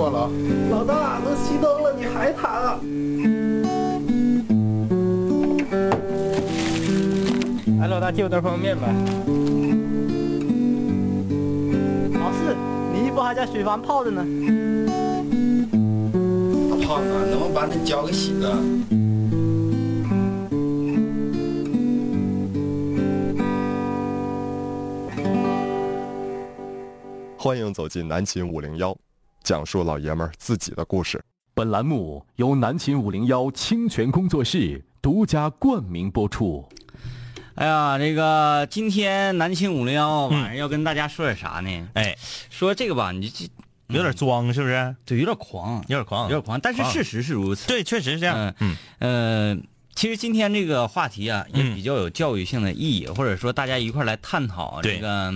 挂了啊。老大，都熄灯了，你还弹啊？哎，老大，借我袋方便面呗。老四，你衣服还在水房泡着呢。大胖子，能不能把那脚给洗了？欢迎走进南秦五零幺，讲述老爷们儿自己的故事。本栏目由南秦五零幺清泉工作室独家冠名播出。哎呀，这个今天南秦五零幺晚上要跟大家说点啥呢？哎，说这个吧，你这有点装是不是？对，有点狂，有点狂，有点狂。但是事实是如此。对，确实是这样。嗯呃，其实今天这个话题啊，也嗯比较有教育性的意义，或者说大家一块儿来探讨这个，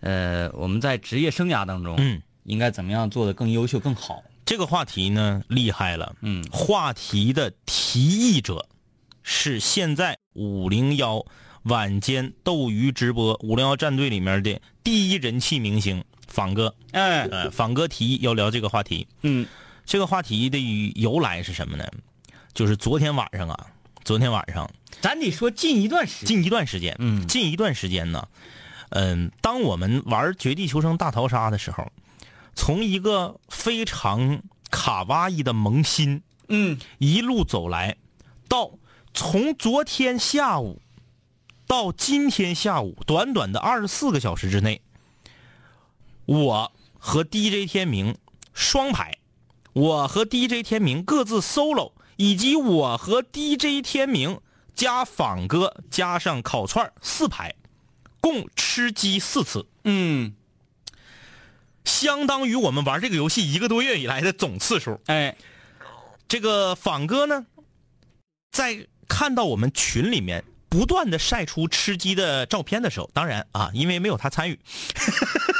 呃，我们在职业生涯当中，嗯，应该怎么样做的更优秀、更好。这个话题呢厉害了，嗯，话题的提议者是现在五零幺晚间斗鱼直播五零幺战队里面的第一人气明星仿哥。哎，呃，仿哥提议要聊这个话题。嗯，这个话题的由来是什么呢？就是昨天晚上啊，昨天晚上咱得说近一段时间，近一段时间，嗯近一段时间呢，嗯，当我们玩《绝地求生大逃杀》的时候，从一个非常卡哇伊的萌新，嗯，一路走来，到从昨天下午到今天下午，短短的二十四个小时之内，我和 DJ 天明双排，我和 DJ 天明各自 solo，以及我和 DJ 天明加仿哥加上烤串四排，共吃鸡四次，嗯，相当于我们玩这个游戏一个多月以来的总次数。哎，这个仿哥呢，在看到我们群里面不断的晒出吃鸡的照片的时候，当然啊，因为没有他参与，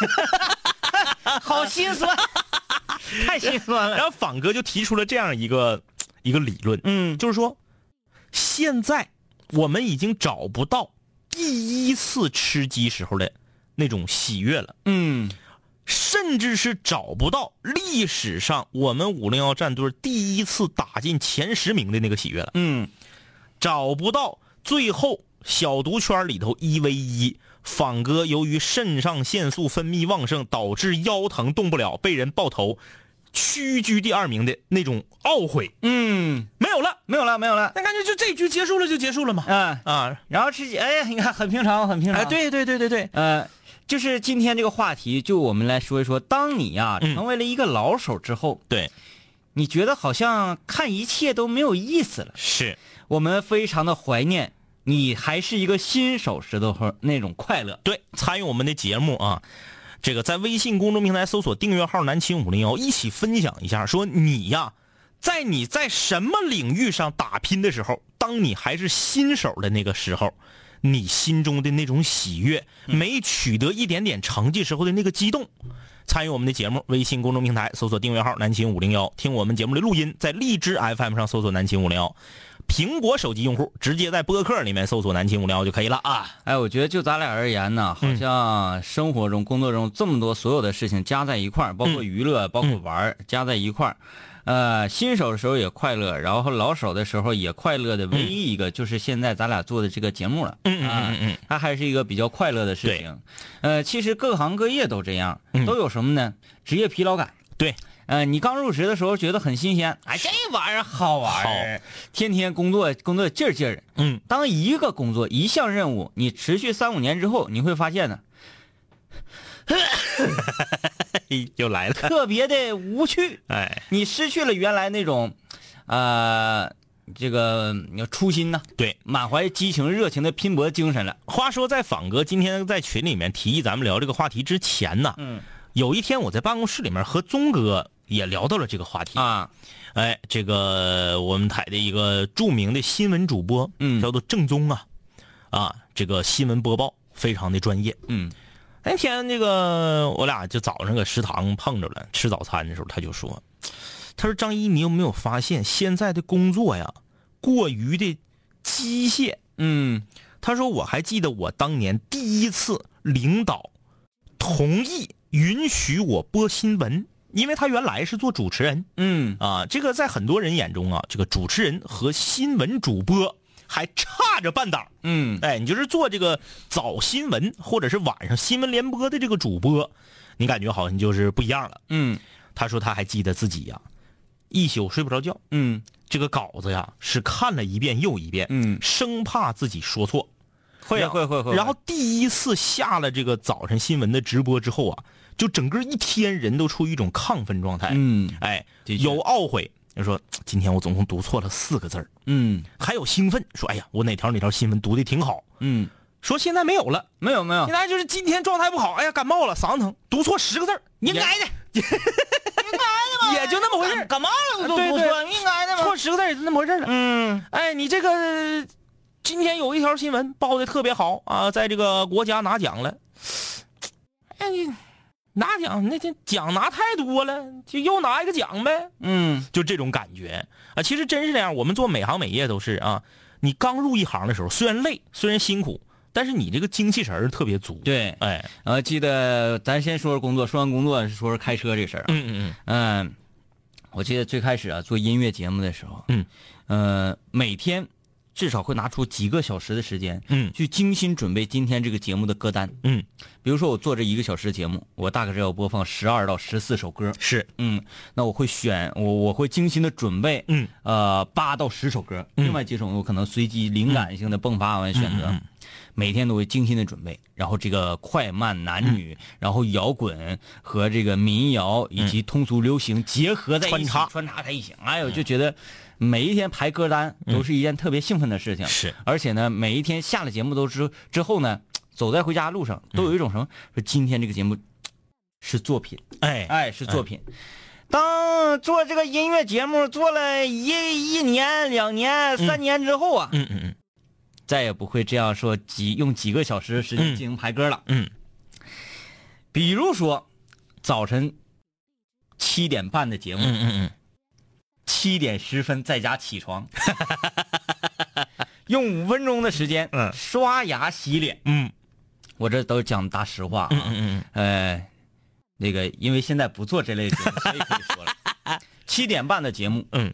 好心酸，太心酸了。然后仿哥就提出了这样一个一个理论，嗯，就是说，现在我们已经找不到第一次吃鸡时候的那种喜悦了，嗯，甚至是找不到历史上我们五零幺战队第一次打进前十名的那个喜悦了，嗯，找不到最后小毒圈里头一 v 一。仿哥由于肾上腺素分泌旺盛，导致腰疼动不了，被人爆头，屈居第二名的那种懊悔，嗯，没有了，没有了，没有了。那感觉就这局结束了就结束了嘛。嗯啊，然后吃鸡，哎呀，你看很平常，很平常。哎，，对对对对对，呃，就是今天这个话题，就我们来说一说，当你呀、嗯成为了一个老手之后，对，你觉得好像看一切都没有意思了。是我们非常的怀念你还是一个新手时的那种快乐。对，参与我们的节目啊，这个在微信公众平台搜索订阅号“南秦五零幺”，一起分享一下，说你呀，在你在什么领域上打拼的时候，当你还是新手的那个时候，你心中的那种喜悦，没取得一点点成绩时候的那个激动。参与我们的节目，微信公众平台搜索订阅号“南秦五零幺”，听我们节目的录音，在荔枝 FM 上搜索“南秦五零幺”。苹果手机用户直接在播客里面搜索“南秦五零幺”就可以了啊。哎，我觉得就咱俩而言呢，好像生活中、工作中这么多所有的事情加在一块儿，包括娱乐、包括玩儿，加在一块儿。呃，新手的时候也快乐，然后老手的时候也快乐的，唯一一个就是现在咱俩做的这个节目了。嗯嗯嗯它还是一个比较快乐的事情。呃，其实各行各业都这样，都有什么呢？职业疲劳感。对，呃，你刚入职的时候觉得很新鲜，哎，这玩意儿好玩儿，天天工作工作劲儿劲儿的。嗯，当一个工作一项任务你持续三五年之后，你会发现呢，又来了。特别的无趣。哎，你失去了原来那种，呃，这个初心呢，对，满怀激情、热情的拼搏精神了。话说，在仿哥今天在群里面提议咱们聊这个话题之前呢，嗯，有一天我在办公室里面和宗哥也聊到了这个话题啊。哎，这个我们台的一个著名的新闻主播，嗯，叫做正宗啊，啊，这个新闻播报非常的专业，嗯。那天那个我俩就早上搁食堂碰着了，吃早餐的时候他就说：“他说张一，你有没有发现现在的工作呀，过于的机械？”嗯，他说我还记得我当年第一次领导同意允许我播新闻，因为他原来是做主持人。嗯啊，这个在很多人眼中啊，这个主持人和新闻主播还差着半档。嗯，哎，你就是做这个早新闻或者是晚上新闻联播的这个主播，你感觉好像就是不一样了。嗯，他说他还记得自己呀、一宿睡不着觉。嗯，这个稿子呀是看了一遍又一遍。嗯，生怕自己说错。会会会会。然后第一次下了这个早晨新闻的直播之后啊，就整个一天人都处于一种亢奋状态。嗯，哎，有懊悔，就说今天我总共读错了四个字儿嗯，还有兴奋，说哎呀，我哪条哪条新闻读的挺好。嗯，说现在没有了，没有没有现，在就是今天状态不好，哎呀，感冒了，嗓子疼，读错十个字儿 应该的，应该的嘛，也就那么回事感冒了都对对错，应该的嘛。错十个字也就那么回事了。嗯哎，你这个今天有一条新闻报的特别好啊，在这个国家拿奖了。哎，你拿奖那天奖拿太多了，就又拿一个奖呗。嗯，就这种感觉啊，其实真是这样。我们做每行每业都是啊，你刚入一行的时候，虽然累，虽然辛苦，但是你这个精气神儿特别足。对，哎，呃，记得咱先说说工作，说完工作说说开车这事儿啊。嗯嗯嗯，我记得最开始啊做音乐节目的时候，嗯，呃，每天至少会拿出几个小时的时间，嗯。去精心准备今天这个节目的歌单。嗯，比如说我做这一个小时的节目，我大概是要播放十二到十四首歌。是，嗯，那我会选我我会精心的准备，嗯，呃，八到十首歌，另外几首我可能随机灵感性的迸发完选择。每天都会精心的准备，然后这个快慢男女，然后摇滚和这个民谣以及通俗流行结合在一起，穿插。穿插在一起。哎呦，就觉得每一天排歌单都是一件特别兴奋的事情。是，而且呢，每一天下了节目都之之后呢，走在回家路上都有一种什么，说今天这个节目是作品，哎。哎，是作品。当做这个音乐节目做了一一年、两年、三年之后啊，嗯嗯嗯，再也不会这样说几用几个小时的时间嗯进行排歌了。嗯，比如说早晨七点半的节目，嗯嗯嗯，七点十分在家起床，用五分钟的时间，嗯。刷牙洗脸，嗯。我这都讲大实话啊，嗯嗯嗯呃，那个因为现在不做这类节目，所以可以说了。七点半的节目，嗯。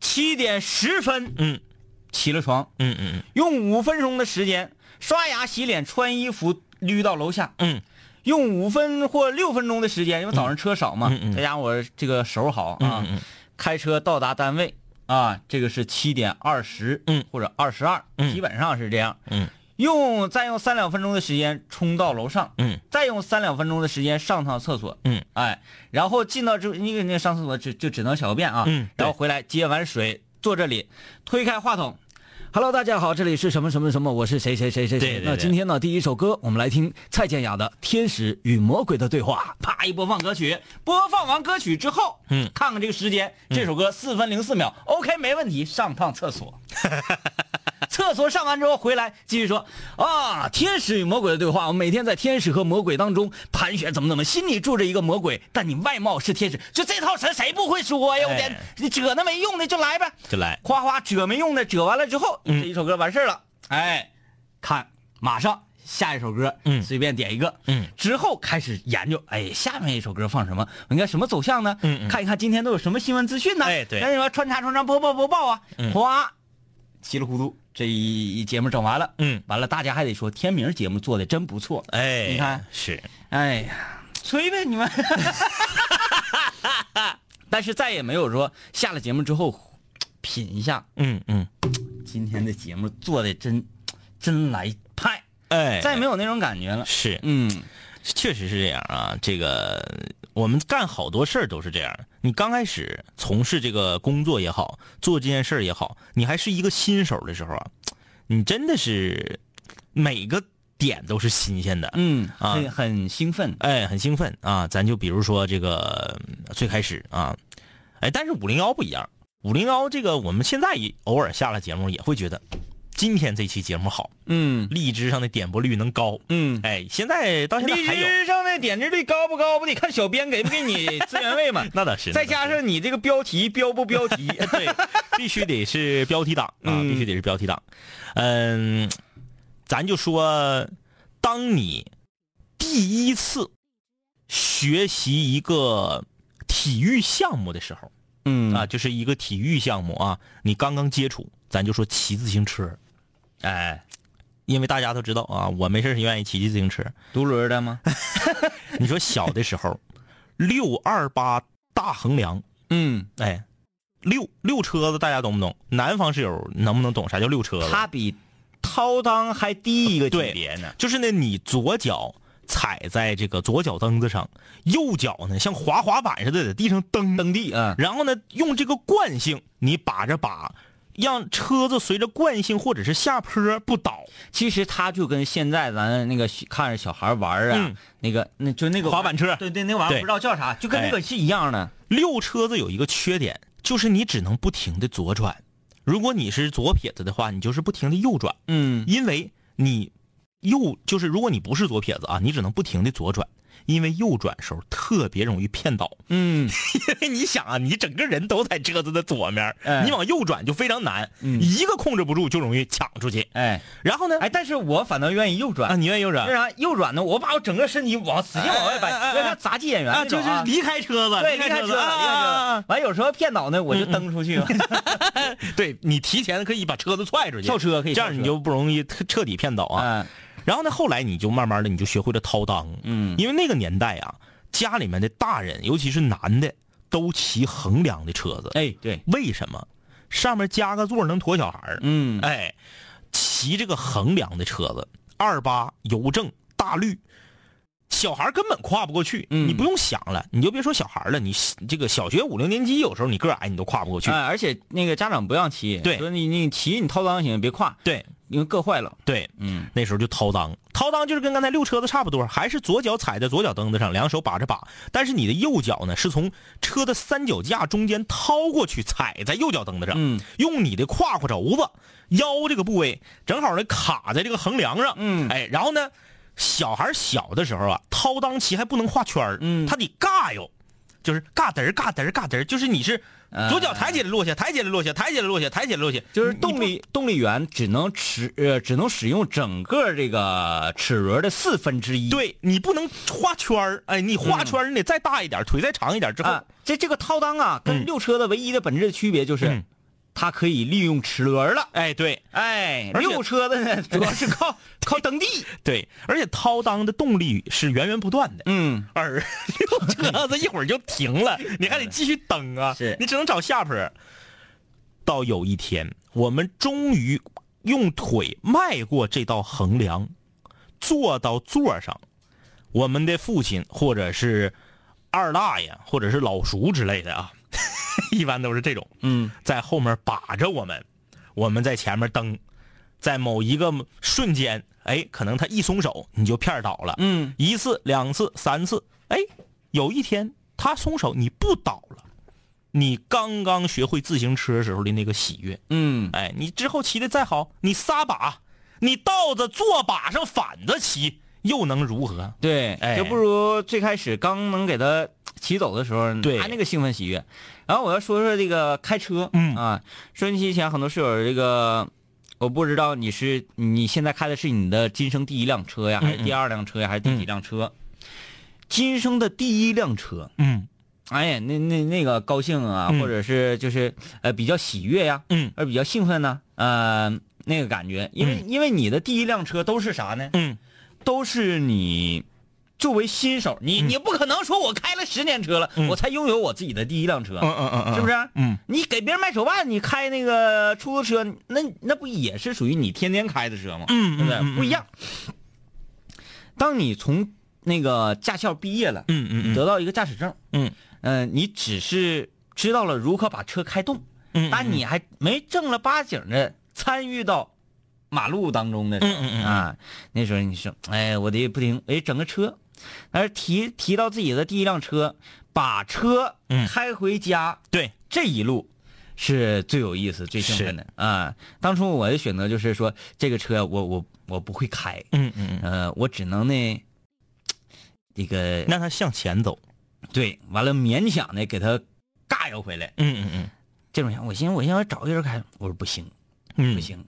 七点十分嗯。起了床，嗯嗯用五分钟的时间刷牙洗脸穿衣服捋到楼下，嗯。用五分或六分钟的时间，因为早上车少嘛，嗯嗯再加上我这个手好啊，嗯嗯开车到达单位啊，这个是七点二十，嗯。或者二十二，嗯。基本上是这样。嗯。用再用三两分钟的时间冲到楼上，嗯。再用三两分钟的时间上趟厕所，嗯，哎，然后进到之后，那个那个上厕所就就只能小个便啊，嗯然后回来接完水坐这里，推开话筒。Hello，大家好，这里是什么什么什么，我是谁谁谁谁谁。对对对那今天呢，第一首歌我们来听蔡健雅的《天使与魔鬼的对话》。啪一播放歌曲，播放完歌曲之后，嗯看看这个时间，这首歌四分零四秒，OK，没问题，上趟厕所。厕所上完之后回来继续说啊，天使与魔鬼的对话，我每天在天使和魔鬼当中盘旋，怎么怎么，心里住着一个魔鬼，但你外貌是天使，就这套词谁不会说呀？我天哎，你褶那没用的就来呗，就来夸夸褶没用的褶完了之后，嗯。这一首歌完事儿了，哎，看马上下一首歌，嗯。随便点一个，嗯。之后开始研究，哎，下面一首歌放什么？应该什么走向呢？嗯嗯。看一看今天都有什么新闻资讯呢？哎对。那什么穿插穿插播报播报啊，嗯。哗，稀里糊涂这一节目整完了，嗯。完了大家还得说天明节目做的真不错，哎，你看。是，哎呀，吹呗你们。但是再也没有说下了节目之后品一下。嗯嗯，今天的节目做的真真来派，哎，再没有那种感觉了。是，嗯，确实是这样啊。这个我们干好多事儿都是这样。你刚开始从事这个工作也好，做这件事儿也好，你还是一个新手的时候啊，你真的是每个点都是新鲜的。嗯，啊很很兴奋。哎，很兴奋啊！咱就比如说这个呃最开始啊，哎，但是五零幺不一样，五零幺这个我们现在也偶尔下了节目也会觉得，今天这期节目好，嗯。荔枝上的点播率能高，嗯，哎，现在到现在荔还有，枝上的点击率高不高，不得看小编给不给你 资源位嘛？那倒是，再加上你这个标题标不标题？对，必须得是标题党啊，嗯。必须得是标题党。嗯，咱就说，当你第一次学习一个体育项目的时候嗯。啊，就是一个体育项目啊，你刚刚接触，咱就说骑自行车，哎，因为大家都知道啊，我没事是愿意骑骑自行车。独轮的吗？你说小的时候，六二八大横梁，嗯，哎，六六车子大家懂不懂？南方室友能不能懂啥叫六车子？它比掏裆还低一个级别呢。就是呢，你左脚踩在这个左脚蹬子上，右脚呢像滑滑板似的在地上蹬蹬地啊，然后呢用这个惯性，你把着把，让车子随着惯性或者是下坡不倒。其实它就跟现在咱那个看着小孩玩啊，嗯。那个那就那个滑板车。对对，那玩意儿不知道叫啥，就跟那个是一样的。溜车子有一个缺点，就是你只能不停的左转。如果你是左撇子的话，你就是不停的右转，嗯。因为你右就是如果你不是左撇子啊，你只能不停的左转，因为右转时候特别容易骗倒。嗯，因为你想啊，你整个人都在车子的左面，哎。你往右转就非常难，嗯。一个控制不住就容易抢出去。哎。然后呢，哎，但是我反倒愿意右转。啊，你愿意右转？为啥？右转呢？我把我整个身体往使劲往外摆，哎哎哎。哎有点像杂技演员啊，就是离开车子，对，离开车，离开车。啊完有时候骗倒呢，我就蹬出去，对你提前可以把车子踹出去，跳车可以这样你就不容易彻彻底骗倒啊。啊，然后呢，后来你就慢慢的你就学会了掏裆，嗯。因为那个年代啊，家里面的大人，尤其是男的，都骑横梁的车子。哎，对，为什么？上面加个座能驮小孩儿。嗯，哎，骑这个横梁的车子，二八、邮政、大绿，小孩根本跨不过去。嗯。你不用想了，你就别说小孩了，你这个小学五六年级，有时候你个矮，你都跨不过去。哎，而且那个家长不让骑，对。说你你骑你掏裆行，别跨，对因为硌坏了。对，嗯。那时候就掏裆，掏裆就是跟刚才溜车子差不多，还是左脚踩在左脚蹬子上，两手把着把，但是你的右脚呢是从车的三脚架中间掏过去，踩在右脚蹬子上，嗯。用你的胯胯轴子腰这个部位正好呢卡在这个横梁上，嗯。哎，然后呢，小孩小的时候啊，掏裆骑还不能画圈儿嗯。他得尬悠，就是嘎嘚儿嘎嘚儿嘎嘚儿，就是你是左脚抬起来落下，抬起来落下，抬起来落下，抬起来落下，就是动力动力源只能使呃只能使用整个这个齿轮的四分之一。对你不能画圈儿，哎，你画圈儿你得再大一点，腿再长一点之后，啊，这这个套裆啊，跟嗯。溜车的唯一的本质的区别就是，嗯它可以利用齿轮了。哎，对哎，而且溜车的呢，主要是靠靠蹬地。对，而且掏裆的动力是源源不断的，嗯，而溜车子一会儿就停了，你还得继续蹬啊，是你只能找下坡。到有一天，我们终于用腿迈过这道横梁，坐到座上，我们的父亲或者是二大爷或者是老叔之类的啊，一般都是这种，嗯，在后面把着我们，我们在前面蹬，在某一个瞬间，哎，可能他一松手，你就片倒了，嗯，一次、两次、三次，哎，有一天他松手，你不倒了，你刚刚学会自行车时候的那个喜悦。嗯，哎，你之后骑的再好，你撒把，你倒着坐把上反着骑，又能如何？对，哎就不如最开始刚能给他骑走的时候，对他那个兴奋喜悦。然后我要说说这个开车，嗯。啊，收音机前很多室友，这个我不知道你是你现在开的是你的今生第一辆车呀，还是第二辆车呀，还是第几辆车？今生的第一辆车，嗯。哎呀，那那那个高兴啊，嗯。或者是就是呃比较喜悦呀，嗯。而比较兴奋呢，呃那个感觉，因为、因为你的第一辆车都是啥呢？嗯，都是你作为新手，你、你不可能说我开了十年车了，我才拥有我自己的第一辆车，嗯嗯嗯嗯，是不是？嗯，你给别人卖手办，你开那个出租车，那那不也是属于你天天开的车吗？嗯对不对？不一样。当你从那个驾校毕业了，嗯嗯嗯。得到一个驾驶证，嗯。呃，你只是知道了如何把车开动，嗯，但你还没正儿八经的参与到马路当中的嗯。啊，那时候你说，哎，我得不停，哎，整个车，但是提提到自己的第一辆车，把车嗯开回家，对，这一路是最有意思、最兴奋的啊。当初我的选择就是说，这个车我我我不会开，嗯嗯嗯，呃，我只能呢，这个让它向前走。对，完了勉强的给它尬悠回来。嗯嗯嗯这种想，我寻思我寻思找一个人开，我说不行，嗯，不，行，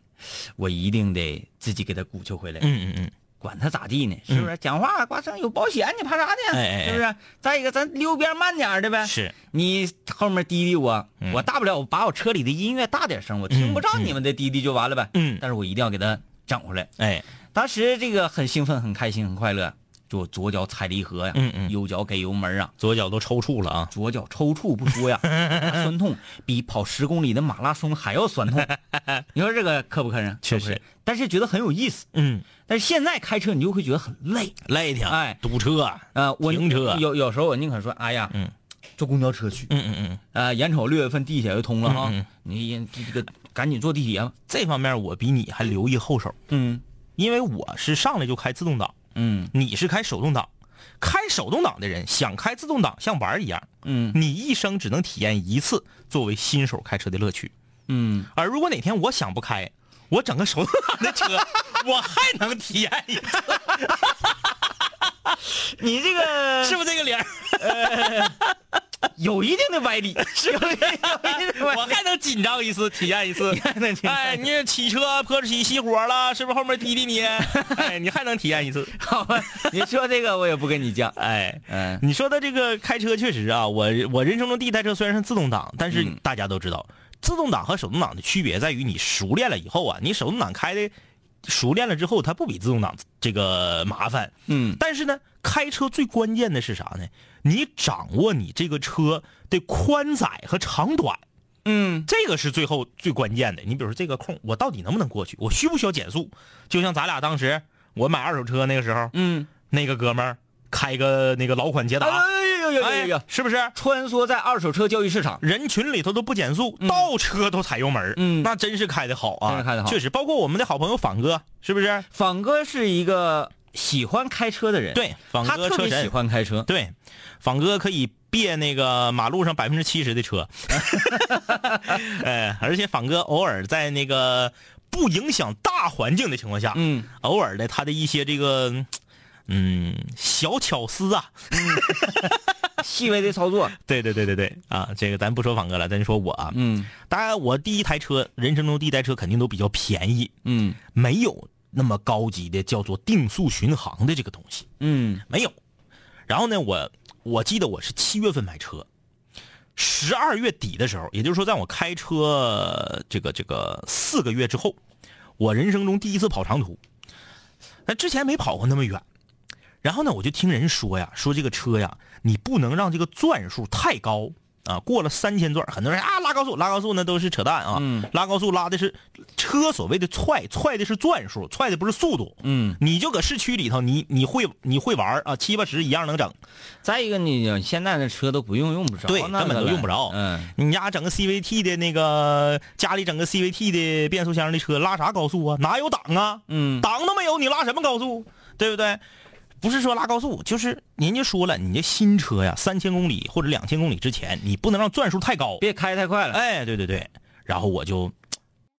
我一定得自己给他鼓秋回来。嗯嗯嗯，管他咋地呢？是不是？讲话挂上有保险，你怕啥呢？哎哎哎是不是？再一个，咱溜边慢点儿的呗。是，你后面滴滴我，嗯我大不了我把我车里的音乐大点声，我听不着你们的滴滴就完了呗。嗯但是我一定要给他整回来。哎，当时这个很兴奋、很开心、很快乐，就左脚踩离合呀，嗯嗯右脚给油门啊，左脚都抽搐了啊。左脚抽搐不说呀，酸痛比跑十公里的马拉松还要酸痛。你说这个磕不磕碜？确实但是觉得很有意思。嗯，但是现在开车你就会觉得很累。累挺，哎堵车。啊呃，我停车有有时候我宁可说，哎呀，嗯，坐公交车去。嗯嗯嗯，呃，眼瞅六月份地铁就通了哈，嗯嗯你这这个赶紧坐地铁吧。这方面我比你还留一后手，嗯因为我是上来就开自动挡，嗯你是开手动挡。开手动挡的人想开自动挡像玩儿一样，嗯你一生只能体验一次作为新手开车的乐趣。嗯，而如果哪天我想不开，我整个手动挡的车，我还能体验一次，你这个 是不是这个理儿？有一定的歪理，是有一定的歪理。我还能紧张一次，体验一次。还能哎，你骑车坡起熄火了，是不是后面滴滴你？哎，你还能体验一次。好吧，你说这个我也不跟你犟。哎，嗯你说的这个开车确实啊，我我人生中第一台车虽然是自动挡，但是嗯大家都知道，自动挡和手动挡的区别在于你熟练了以后啊，你手动挡开的熟练了之后，它不比自动挡这个麻烦。嗯但是呢，开车最关键的是啥呢？你掌握你这个车的宽窄和长短，嗯这个是最后最关键的。你比如说这个空，我到底能不能过去？我需不需要减速？就像咱俩当时我买二手车那个时候，嗯，那个哥们儿开个那个老款捷达，哎呦呦呦呦是不是？穿梭在二手车交易市场。人群里头都不减速，倒车都踩油门嗯那真是开的好啊，真是开得好确实，包括我们的好朋友仿哥，是不是？仿哥是一个喜欢开车的人，对，仿他哥车神特别喜欢开车。对，仿哥可以别那个马路上百分之七十的车，哎，而且仿哥偶尔在那个不影响大环境的情况下，嗯，偶尔的他的一些这个嗯小巧思啊，细微的操作。对对对对对啊，这个咱不说仿哥了，咱就说我啊，嗯当然我第一台车，人生中第一台车肯定都比较便宜，嗯没有那么高级的叫做定速巡航的这个东西。嗯没有。然后呢，我我记得我是七月份买车，十二月底的时候，也就是说，在我开车这个这个四个月之后，我人生中第一次跑长途。那之前没跑过那么远，然后呢，我就听人说呀，说这个车呀，你不能让这个转数太高啊，过了三千转，很多人啊拉高速，拉高速那都是扯淡啊，嗯拉高速拉的是车所谓的踹，踹的是转数，踹的不是速度。嗯。你就搁市区里头，你你会你会玩儿啊，七八十一样能整。再一个，你现在的车都不用用不着，对根本都用不着嗯，你家整个 CVT 的那个，家里整个 CVT 的变速箱的车，拉啥高速啊？哪有档啊？嗯档都没有，你拉什么高速？对不对？不是说拉高速，就是人家说了，你这新车呀，三千公里或者两千公里之前，你不能让转速太高，别开太快了。哎，对对对，然后我就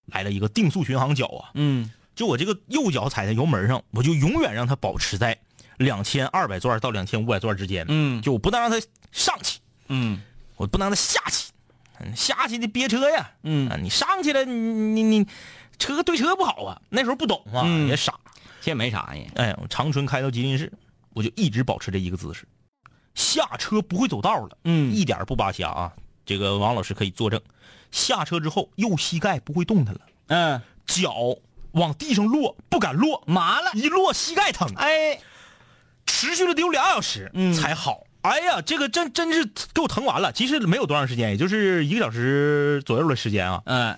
来了一个定速巡航脚啊，嗯，就我这个右脚踩在油门上，我就永远让它保持在两千二百转到两千五百转之间，嗯。就我不能让它上去，嗯。我不能让它下去，嗯下去你憋车呀，嗯。啊，你上去了，你你你车对车不好啊，那时候不懂啊，嗯。也傻，这没啥呀。哎，我长春开到吉林市，我就一直保持这一个姿势，下车不会走道了，嗯一点不扒瞎啊。这个王老师可以作证，下车之后右膝盖不会动弹了，嗯，脚往地上落不敢落，麻了。一落膝盖疼，哎，持续了得有俩小时嗯才好。哎呀，这个真真是给我疼完了。其实没有多长时间，也就是一个小时左右的时间啊。嗯，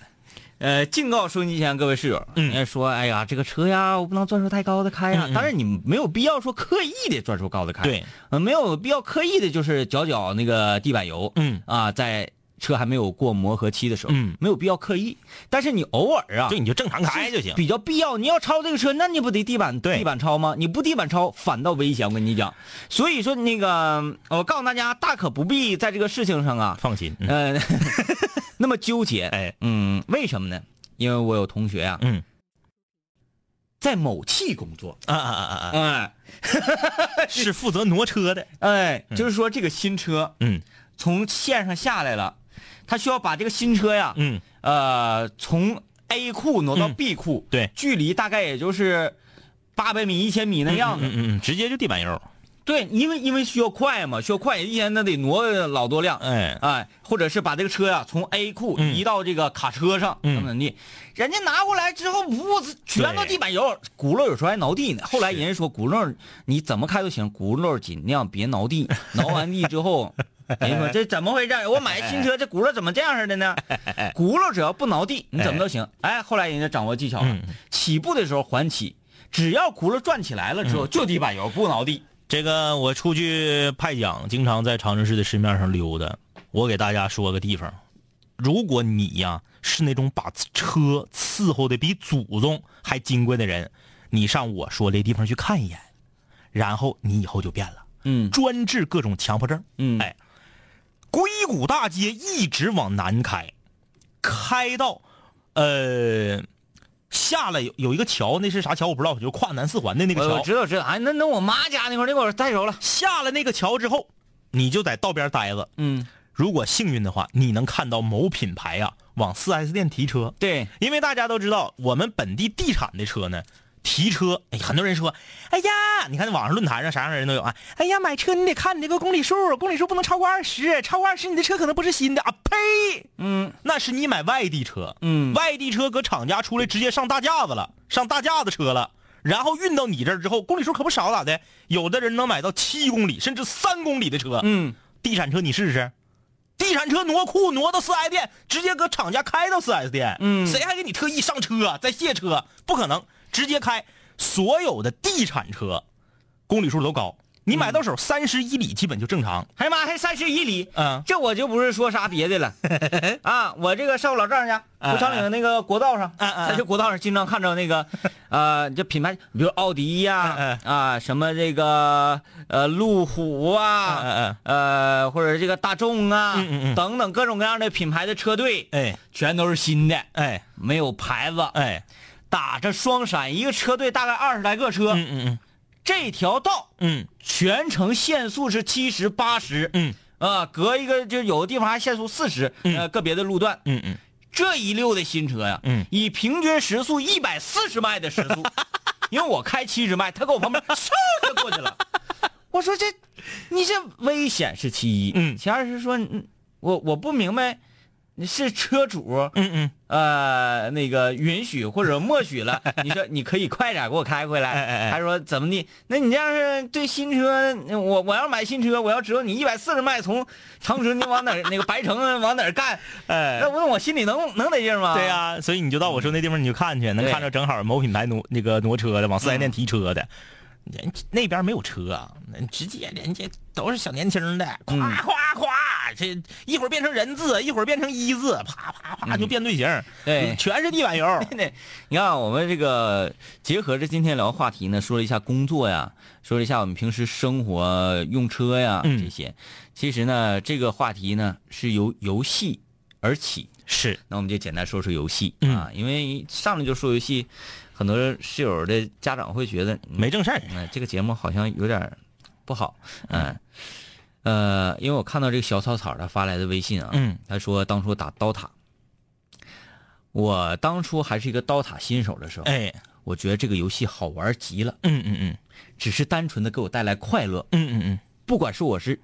呃，警告收音机前各位室友，嗯说，哎呀，这个车呀，我不能转速太高的开呀。嗯嗯当然，你没有必要说刻意的转速高的开，对，呃，没有必要刻意的，就是搅搅那个地板油，嗯啊，在车还没有过磨合期的时候，嗯没有必要刻意。但是你偶尔啊，对，你就正常开就行。比较必要。你要超这个车，那你不得地板对地板超吗？你不地板超，反倒危险。我跟你讲，所以说那个，我告诉大家，大可不必在这个事情上啊，放心，嗯呃，那么纠结。哎，嗯，为什么呢？因为我有同学啊，嗯在某汽工作，啊啊啊啊啊，哎 是负责挪车的。哎，就是说这个新车嗯从线上下来了，他需要把这个新车呀，嗯，呃，从 A 库挪到嗯 B 库，对距离大概也就是八百米、一千米那样子。嗯嗯嗯，直接就地板油。对，因为因为需要快嘛，需要快，一天那得挪老多辆，哎哎，或者是把这个车呀、从 A 库嗯移到这个卡车上，嗯怎么怎么地，人家拿过来之后，呜，全都地板油，轱辘有时候还挠地呢。后来人家说轱辘你怎么开都行，轱辘尽量别挠地，挠完地之后。人家说这怎么回事？我买新车，这轱辘怎么这样式的呢？轱辘只要不挠地，你怎么都行。哎，后来人家掌握技巧了嗯，起步的时候缓起，只要轱辘转起来了之后，就地板油不挠地。这个我出去派奖，经常在长春市的市面上溜达。我给大家说个地方，如果你呀是那种把车伺候的比祖宗还金贵的人，你上我说这地方去看一眼，然后你以后就变了。嗯专治各种强迫症。嗯哎，硅谷大街一直往南开，开到呃下了有有一个桥，那是啥桥我不知道，就是跨南四环的那个桥。我我知道知道，哎，那那我妈家那块儿那块儿太熟了。下了那个桥之后，你就在道边待着。嗯，如果幸运的话，你能看到某品牌啊、往 4S 店提车。对，因为大家都知道，我们本地地产的车呢，提车，哎，很多人说，哎呀，你看网上论坛上啥样的人都有啊，哎呀，买车你得看你这个公里数，公里数不能超过二十，超过二十你的车可能不是新的啊，呸，嗯那是你买外地车，嗯外地车搁厂家出来直接上大架子了，上大架子车了。然后运到你这儿之后，公里数可不少咋的？有的人能买到七公里甚至三公里的车。嗯，地产车你试试，地产车挪库挪到四 S 店，直接搁厂家开到四 S 店。嗯谁还给你特意上车再卸车？不可能，直接开。所有的地产车，公里数都高，你买到手三十一里基本就正常。哎呀妈，还三十一里，嗯。这我就不是说啥别的了。啊，我这个上我老丈人家嗯胡长岭那个国道上，在这国道上经常看着那个，呃，这品牌，比如奥迪呀，嗯啊，什么这个呃路虎啊，呃或者这个大众啊，嗯嗯嗯。等等各种各样的品牌的车队，哎。全都是新的，哎。没有牌子，哎，打着双闪，一个车队大概二十来个车，嗯嗯嗯。这条道嗯。全程限速是七十八十，嗯。啊，隔一个就有的地方还限速四十、呃，个别的路段，嗯嗯。这一溜的新车呀，嗯。以平均时速一百四十迈的时速，因为我开七十迈，他搁我旁边嗖就过去了。我说这，你这危险是其一，嗯。其二是说，嗯我我不明白，你是车主，嗯嗯。呃，那个允许或者默许了，你说你可以快点给我开回来，还说怎么的？那你这样是对新车，我我要买新车，我要知道你一百四十迈从长春往哪儿那个白城往哪儿干，哎。那我我心里能能得劲吗？对呀、所以你就到我说那地方你就看去，能看着正好某品牌挪那个挪车的，往四 S 店提车的。人那边没有车啊，那直接人家都是小年轻的，嗯夸夸夸，这一会儿变成人字，一会儿变成一字，啪啪啪就变队形，嗯对全是地板油。对，你看我们这个结合着今天聊的话题呢，说了一下工作呀，说了一下我们平时生活用车呀、嗯这些。其实呢，这个话题呢是由游戏而起，是，那我们就简单说说游戏、嗯啊，因为上来就说游戏，很多室友的家长会觉得嗯没正事儿。嗯、这个节目好像有点不好，嗯。呃，因为我看到这个小草草他发来的微信啊，嗯。他说当初打刀塔，我当初还是一个刀塔新手的时候，哎，我觉得这个游戏好玩极了，嗯嗯嗯。只是单纯的给我带来快乐，嗯嗯嗯。不管是我是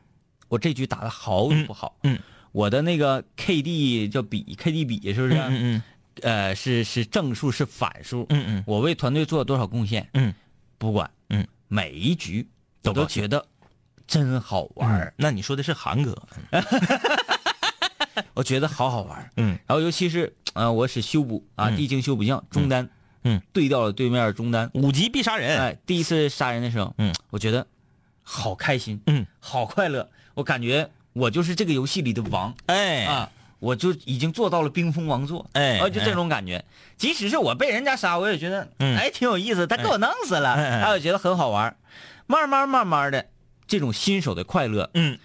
我这局打的好与不好，嗯。我的那个 KD 叫比 KD 比是不是？嗯嗯呃，是是正数是反数，嗯嗯我为团队做了多少贡献，嗯不管，嗯，每一局我都觉得真好玩那你说的是韩哥？我觉得好好玩儿。嗯然后尤其是呃，我使修补啊，嗯地精修补匠中单，嗯，对掉了对面中单，五级必杀人。哎，第一次杀人的时候，嗯，我觉得好开心，嗯，好快乐，我感觉我就是这个游戏里的王哎啊，我就已经做到了冰封王座，哎啊，就这种感觉。即使是我被人家杀，我也觉得，嗯哎，挺有意思，他给我弄死了，哎哎哎哎，我觉得很好玩。慢慢慢慢的，这种新手的快乐，嗯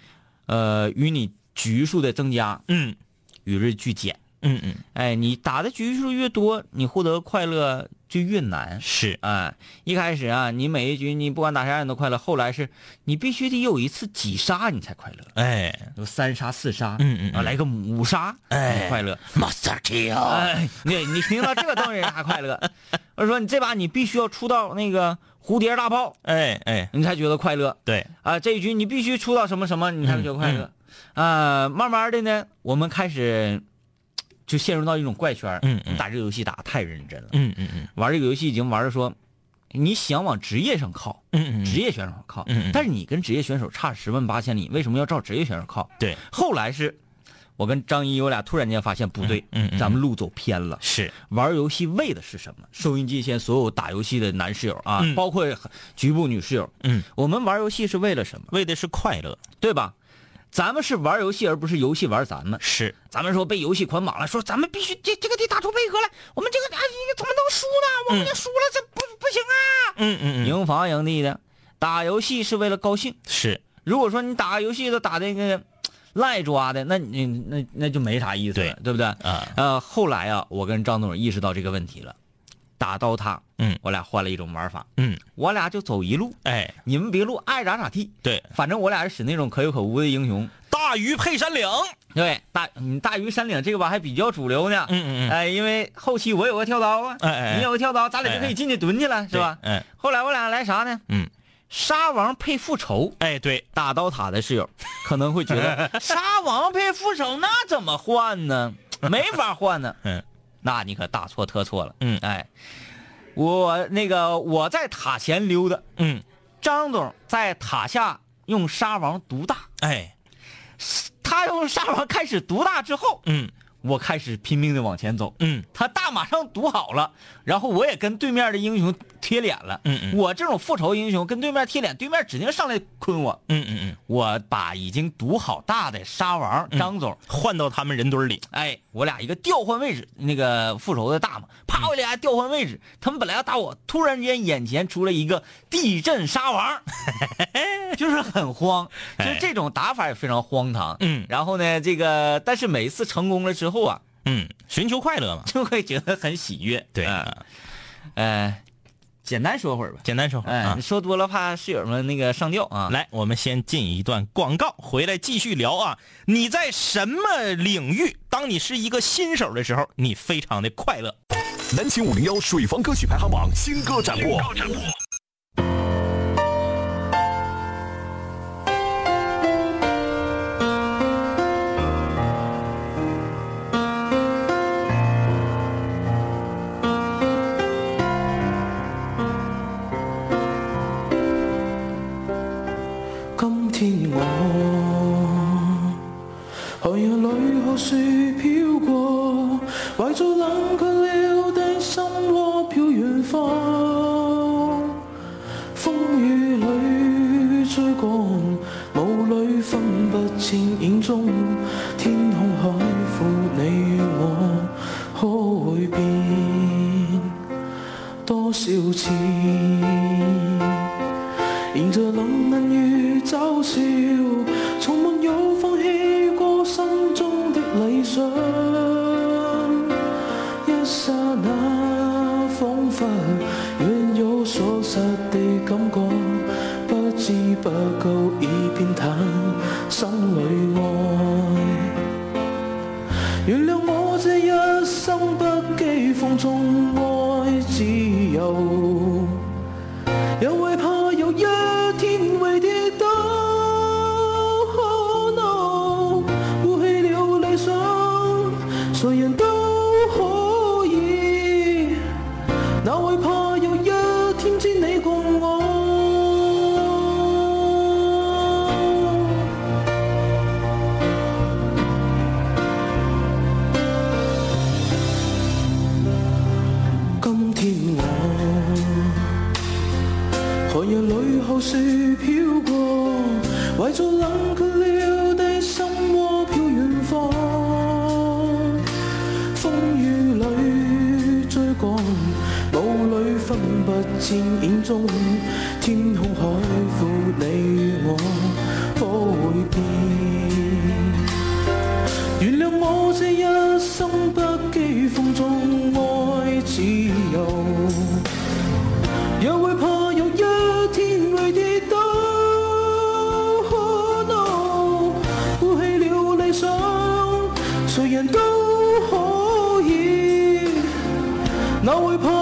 呃，与你局数的增加嗯与日俱减。嗯嗯，哎，你打的局数越多，你获得快乐就越难。是啊，一开始啊，你每一局你不管打啥你都快乐，后来是你必须得有一次几杀你才快乐，哎有三杀四杀，嗯嗯嗯啊，来个五杀，哎快乐。，Master Kill。哎，你你听到这个东西还快乐，或者说你这把你必须要出到那个蝴蝶大炮，哎哎，你才觉得快乐对，啊。这一局你必须出到什么什么，你才会觉得快乐。啊，慢慢的呢，我们开始就陷入到一种怪圈儿嗯嗯打这个游戏打得太认真了，嗯嗯嗯玩这个游戏已经玩的说，你想往职业上靠，嗯嗯，职业选手靠，嗯嗯但是你跟职业选手差十万八千里，为什么要照职业选手靠？对，后来是，我跟张一我俩突然间发现不对，嗯嗯嗯咱们路走偏了。是，玩游戏为的是什么？收音机前所有打游戏的男室友啊，嗯包括局部女室友，嗯，我们玩游戏是为了什么？为的是快乐。对吧？咱们是玩游戏，而不是游戏玩咱们。是，咱们说被游戏捆绑了，说咱们必须这这个得打出配合来，我们这个啊你怎么能输呢？我们要输了，这不不行啊！嗯嗯嗯，赢房营地的，打游戏是为了高兴。是，如果说你打游戏都打那个赖抓的，那你那那就没啥意思了，对不对？啊呃，后来啊，我跟张总意识到这个问题了，打刀塔，嗯。我俩换了一种玩法，嗯，我俩就走一路，哎，你们别路，爱咋咋地，对，反正我俩是使那种可有可无的英雄。大鱼配山岭。对，大你大鱼山岭这个吧还比较主流呢，嗯嗯嗯。哎，因为后期我有个跳刀啊，哎哎哎。你有个跳刀，咱俩就可以进去蹲去了，是吧？嗯，后来我俩来啥呢？嗯，沙王配复仇，哎，对，打刀塔的室友可能会觉得 沙王配复仇那怎么换呢？没法换呢。嗯，那你可大错特错了。嗯。哎，我那个我在塔前溜达，嗯，张总在塔下用沙王毒大，哎，他用沙王开始毒大之后，嗯。我开始拼命的往前走。嗯。他大马上毒好了，然后我也跟对面的英雄贴脸了。嗯嗯我这种复仇英雄跟对面贴脸，对面指定上来坤我。嗯嗯嗯，我把已经堵好大的沙王张总，换到他们人堆里。哎，我俩一个调换位置，那个复仇的大嘛，啪，我俩调换位置。他们本来要打我，突然间眼前出了一个地震沙王，就是很慌，就是这种打法也非常荒唐。嗯然后呢，这个但是每一次成功了之后啊，嗯，寻求快乐嘛。就会觉得很喜悦。对嗯呃，简单说会儿吧。简单说，哎，啊你说多了怕室友们那个上吊啊。来，我们先进一段广告，回来继续聊啊。你在什么领域？当你是一个新手的时候，你非常的快乐。南秦五零幺水房歌曲排行榜新歌展播。裏後樹飄過，懷着冷卻了的心窩飄遠方。風雨里追趕，霧裏分不清影蹤，天空海闊，你與我可會變？原諒我這一生不羁放縱愛自我会怕。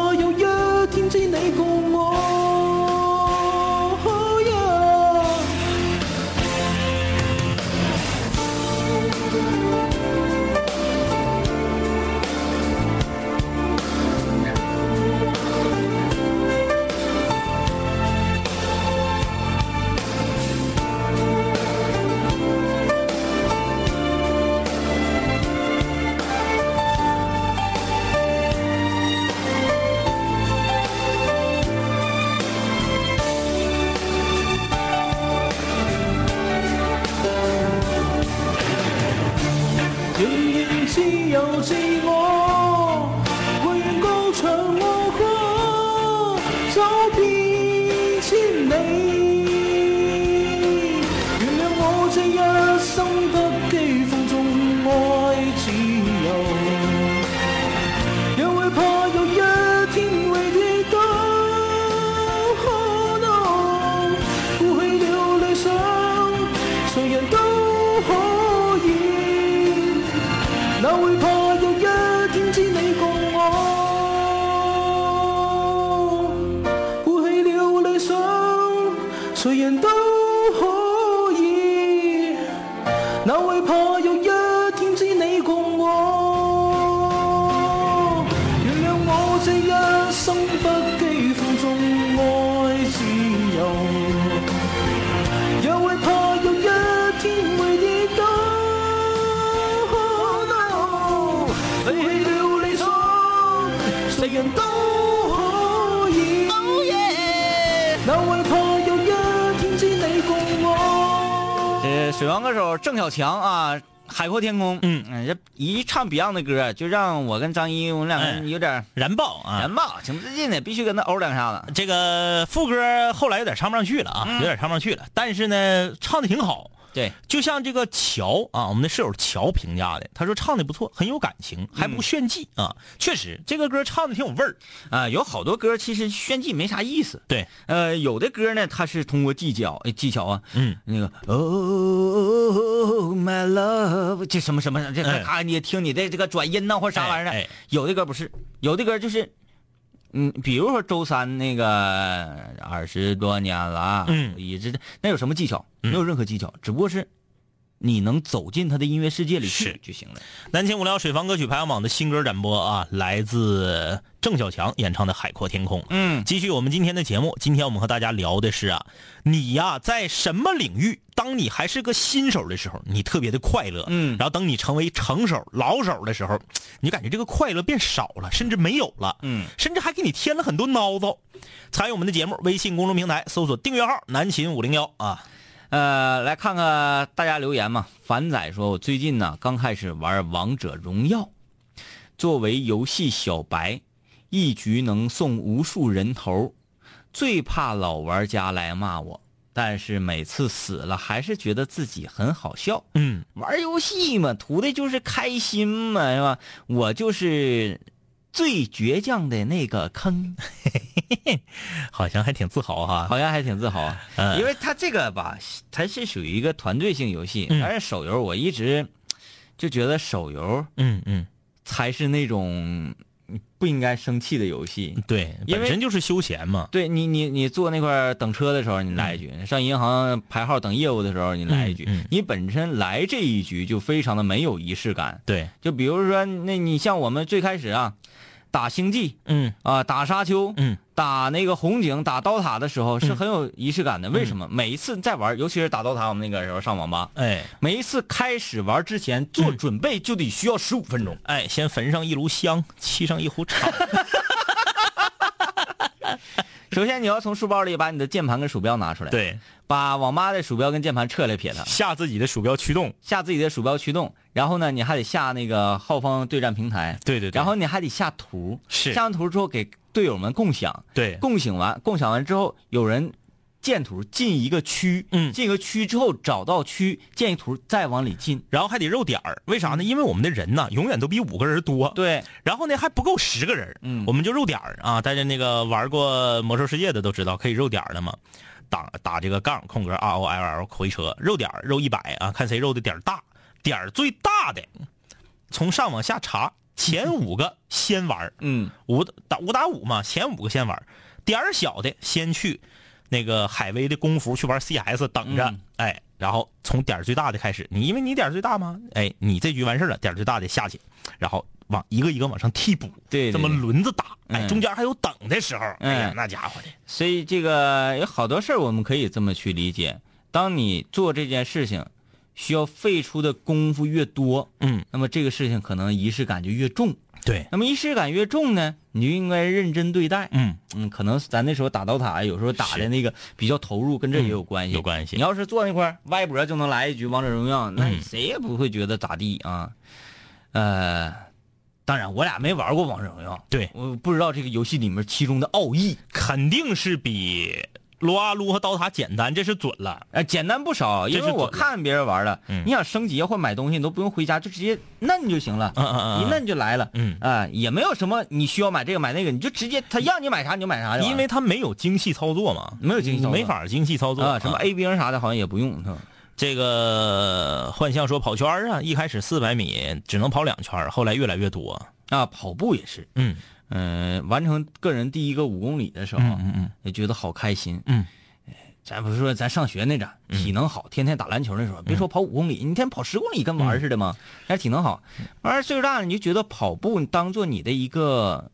小强啊，《海阔天空》嗯，这一唱 Beyond 的歌，就让我跟张一我们两个人有点燃爆啊！燃爆，挺不自禁的，必须跟他欧两下子。这个副歌后来有点唱不上去了啊，有点唱不上去了，但是呢，唱的挺好。对，就像这个乔啊，我们的室友乔评价的，他说唱的不错，很有感情，还不炫技啊。确实，这个歌唱的挺有味儿啊。有好多歌其实炫技没啥意思。对，呃，有的歌呢，他是通过技巧，呃技巧啊，嗯，那个 Oh my love，这什么什么，这咔你听你的这个转音呐或者啥玩意儿哎。有的歌不是，有的歌就是。嗯，比如说周三那个二十多年了，嗯，一直那有什么技巧？没有任何技巧，只不过是你能走进他的音乐世界里去就行了。南秦无聊水房歌曲排行榜的新歌展播啊，来自郑小强演唱的《海阔天空》。嗯，继续我们今天的节目，今天我们和大家聊的是啊，你呀在什么领域，当你还是个新手的时候，你特别的快乐，嗯。然后等你成为成手、老手的时候，你感觉这个快乐变少了，甚至没有了，嗯，甚至还给你添了很多孬糟。参与我们的节目，微信公众平台搜索订阅号“南秦五零幺”啊，呃，来看看大家留言嘛。凡仔说，我最近呢刚开始玩王者荣耀，作为游戏小白，一局能送无数人头，最怕老玩家来骂我。但是每次死了，还是觉得自己很好笑。嗯，玩游戏嘛，图的就是开心嘛，是吧？我就是最倔强的那个坑，好像还挺自豪哈。好像还挺自豪啊。嗯因为他这个吧，它是属于一个团队性游戏，嗯但是手游我一直就觉得手游嗯嗯，才是那种不应该生气的游戏。对，本身就是休闲嘛。对你，你你坐那块儿等车的时候，你来一局；上银行排号等业务的时候，你来一局。嗯嗯你本身来这一局就非常的没有仪式感。对，就比如说，那你像我们最开始啊，打星际嗯啊，打沙丘，嗯，打那个红警、打刀塔的时候是很有仪式感的。为什么？每一次在玩，尤其是打刀塔，我们那个时候上网吧，哎每一次开始玩之前做准备就得需要十五分钟。哎，先焚上一炉香，沏上一壶茶。首先，你要从书包里把你的键盘跟鼠标拿出来，，对，把网吧的鼠标跟键盘撤来撇它，下自己的鼠标驱动。下自己的鼠标驱动，然后呢，你还得下那个浩方对战平台，对对对。然后你还得下图，是。下完图之后给队友们共享，对。共享完，共享完之后，有人建图进一个区，嗯。进一个区之后找到区，建一图再往里进，然后还得肉点儿，为啥呢？因为我们的人呢，永远都比五个人多。对，然后呢，还不够十个人，嗯。我们就肉点儿啊。大家那个玩过魔兽世界的都知道，可以肉点儿的嘛。打打这个杠空格 R O L L 回车。肉点儿肉一百啊，看谁肉的点儿大，点儿最大的，从上往下查，前五个先玩儿，嗯，五打五打五嘛，前五个先玩儿，点儿小的先去那个海威的工服去玩 CS 等着，嗯。哎，然后从点儿最大的开始，你因为你点儿最大嘛，哎，你这局完事儿了，点儿最大的下去，然后往一个一个往上替补，对对这么轮子打，哎，嗯。中间还有等的时候，哎呀嗯，那家伙的，所以这个有好多事儿我们可以这么去理解：当你做这件事情需要费出的功夫越多，嗯，那么这个事情可能仪式感就越重。对，那么仪式感越重呢，你就应该认真对待。嗯，嗯，可能咱那时候打刀塔，有时候打的那个比较投入，跟这也有关系。嗯有关系你要是坐那块儿歪脖就能来一局王者荣耀，那嗯谁也不会觉得咋地啊。呃，当然我俩没玩过王者荣耀，对我不知道这个游戏里面其中的奥义。肯定是比撸啊撸和刀塔简单，这是准了。呃，简单不少，因为我看别人玩了，嗯。你想升级或买东西，你都不用回家，就直接摁就行了，嗯嗯嗯。嗯一摁就来了，嗯。啊、也没有什么你需要买这个买那个，你就直接他让你买啥你就买啥就因为他没有精细操作嘛，没有精细操作。没法精细操作。啊，什么 A 兵啥的好像也不用？这个幻象说跑圈儿啊，一开始四百米只能跑两圈，后来越来越多。啊，跑步也是，嗯。嗯、完成个人第一个五公里的时候，嗯嗯也觉得好开心。嗯，咱不是说咱上学那阵体能好，天天打篮球那时候，别说跑五公里，你天天跑十公里跟玩儿似的嘛，还是体能好。完了岁数大了，你就觉得跑步当做你的一个